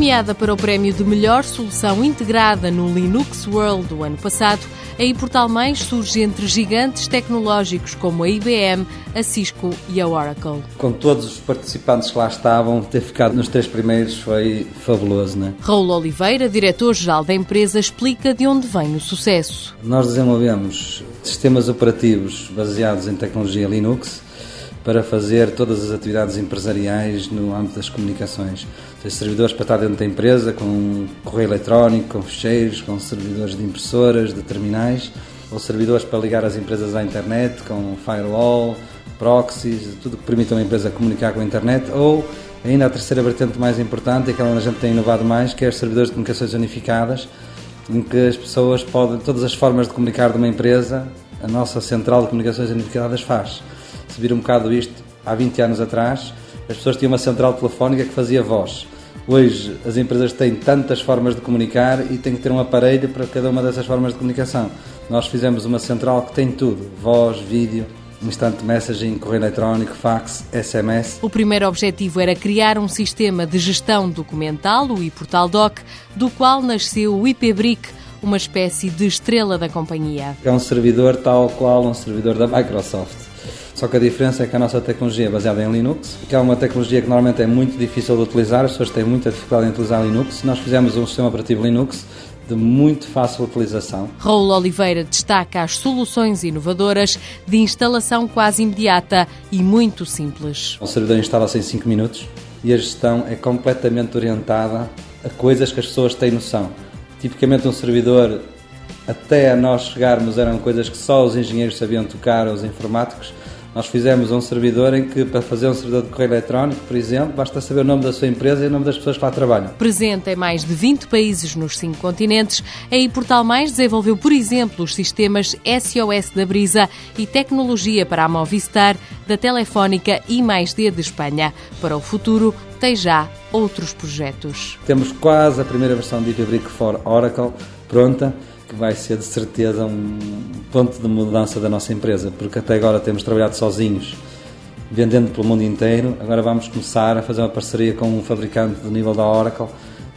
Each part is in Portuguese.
Nomeada para o prémio de melhor solução integrada no Linux World do ano passado, a ePortal Mais surge entre gigantes tecnológicos como a IBM, a Cisco e a Oracle. Com todos os participantes que lá estavam, ter ficado nos três primeiros foi fabuloso, não é? Raul Oliveira, diretor-geral da empresa, explica de onde vem o sucesso. Nós desenvolvemos sistemas operativos baseados em tecnologia Linux para fazer todas as atividades empresariais no âmbito das comunicações. Tem servidores para estar dentro da empresa, com correio eletrónico, com ficheiros, com servidores de impressoras, de terminais, ou servidores para ligar as empresas à internet, com firewall, proxies, tudo que permita uma empresa comunicar com a internet, ou ainda a terceira vertente mais importante, aquela onde a gente tem inovado mais, que é os servidores de comunicações unificadas, em que as pessoas podem, todas as formas de comunicar de uma empresa, a nossa central de comunicações unificadas faz se vir um bocado isto, há 20 anos atrás, as pessoas tinham uma central telefónica que fazia voz. Hoje as empresas têm tantas formas de comunicar e têm que ter um aparelho para cada uma dessas formas de comunicação. Nós fizemos uma central que tem tudo: voz, vídeo, instant messaging, correio eletrónico, fax, SMS. O primeiro objetivo era criar um sistema de gestão documental, o iPortal Doc, do qual nasceu o IPBRIC, uma espécie de estrela da companhia. É um servidor tal qual um servidor da Microsoft só que a diferença é que a nossa tecnologia é baseada em Linux, que é uma tecnologia que normalmente é muito difícil de utilizar, as pessoas têm muita dificuldade em utilizar Linux. Nós fizemos um sistema operativo Linux de muito fácil utilização. Raul Oliveira destaca as soluções inovadoras de instalação quase imediata e muito simples. O servidor instala-se em 5 minutos e a gestão é completamente orientada a coisas que as pessoas têm noção. Tipicamente um servidor, até a nós chegarmos, eram coisas que só os engenheiros sabiam tocar, os informáticos. Nós fizemos um servidor em que, para fazer um servidor de correio eletrónico, por exemplo, basta saber o nome da sua empresa e o nome das pessoas que lá trabalham. Presente em mais de 20 países nos cinco continentes, a ePortal Mais desenvolveu, por exemplo, os sistemas SOS da Brisa e tecnologia para a Movistar, da Telefónica e mais D de Espanha. Para o futuro, tem já outros projetos. Temos quase a primeira versão de IPBrick for Oracle pronta que vai ser de certeza um ponto de mudança da nossa empresa, porque até agora temos trabalhado sozinhos, vendendo pelo mundo inteiro. Agora vamos começar a fazer uma parceria com um fabricante do nível da Oracle,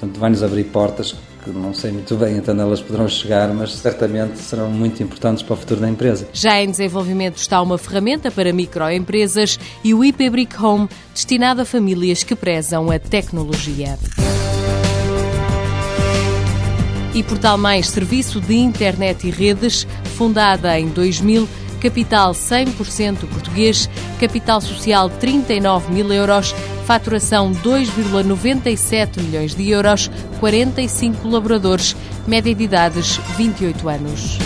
portanto, vai-nos abrir portas que não sei muito bem até onde elas poderão chegar, mas certamente serão muito importantes para o futuro da empresa. Já em desenvolvimento está uma ferramenta para microempresas e o IP Brick Home, destinado a famílias que prezam a tecnologia e Portal Mais Serviço de Internet e Redes, fundada em 2000, capital 100% português, capital social 39 mil euros, faturação 2,97 milhões de euros, 45 colaboradores, média de idades 28 anos.